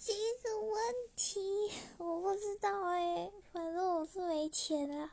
这个问题我不知道哎，反正我是没钱啊。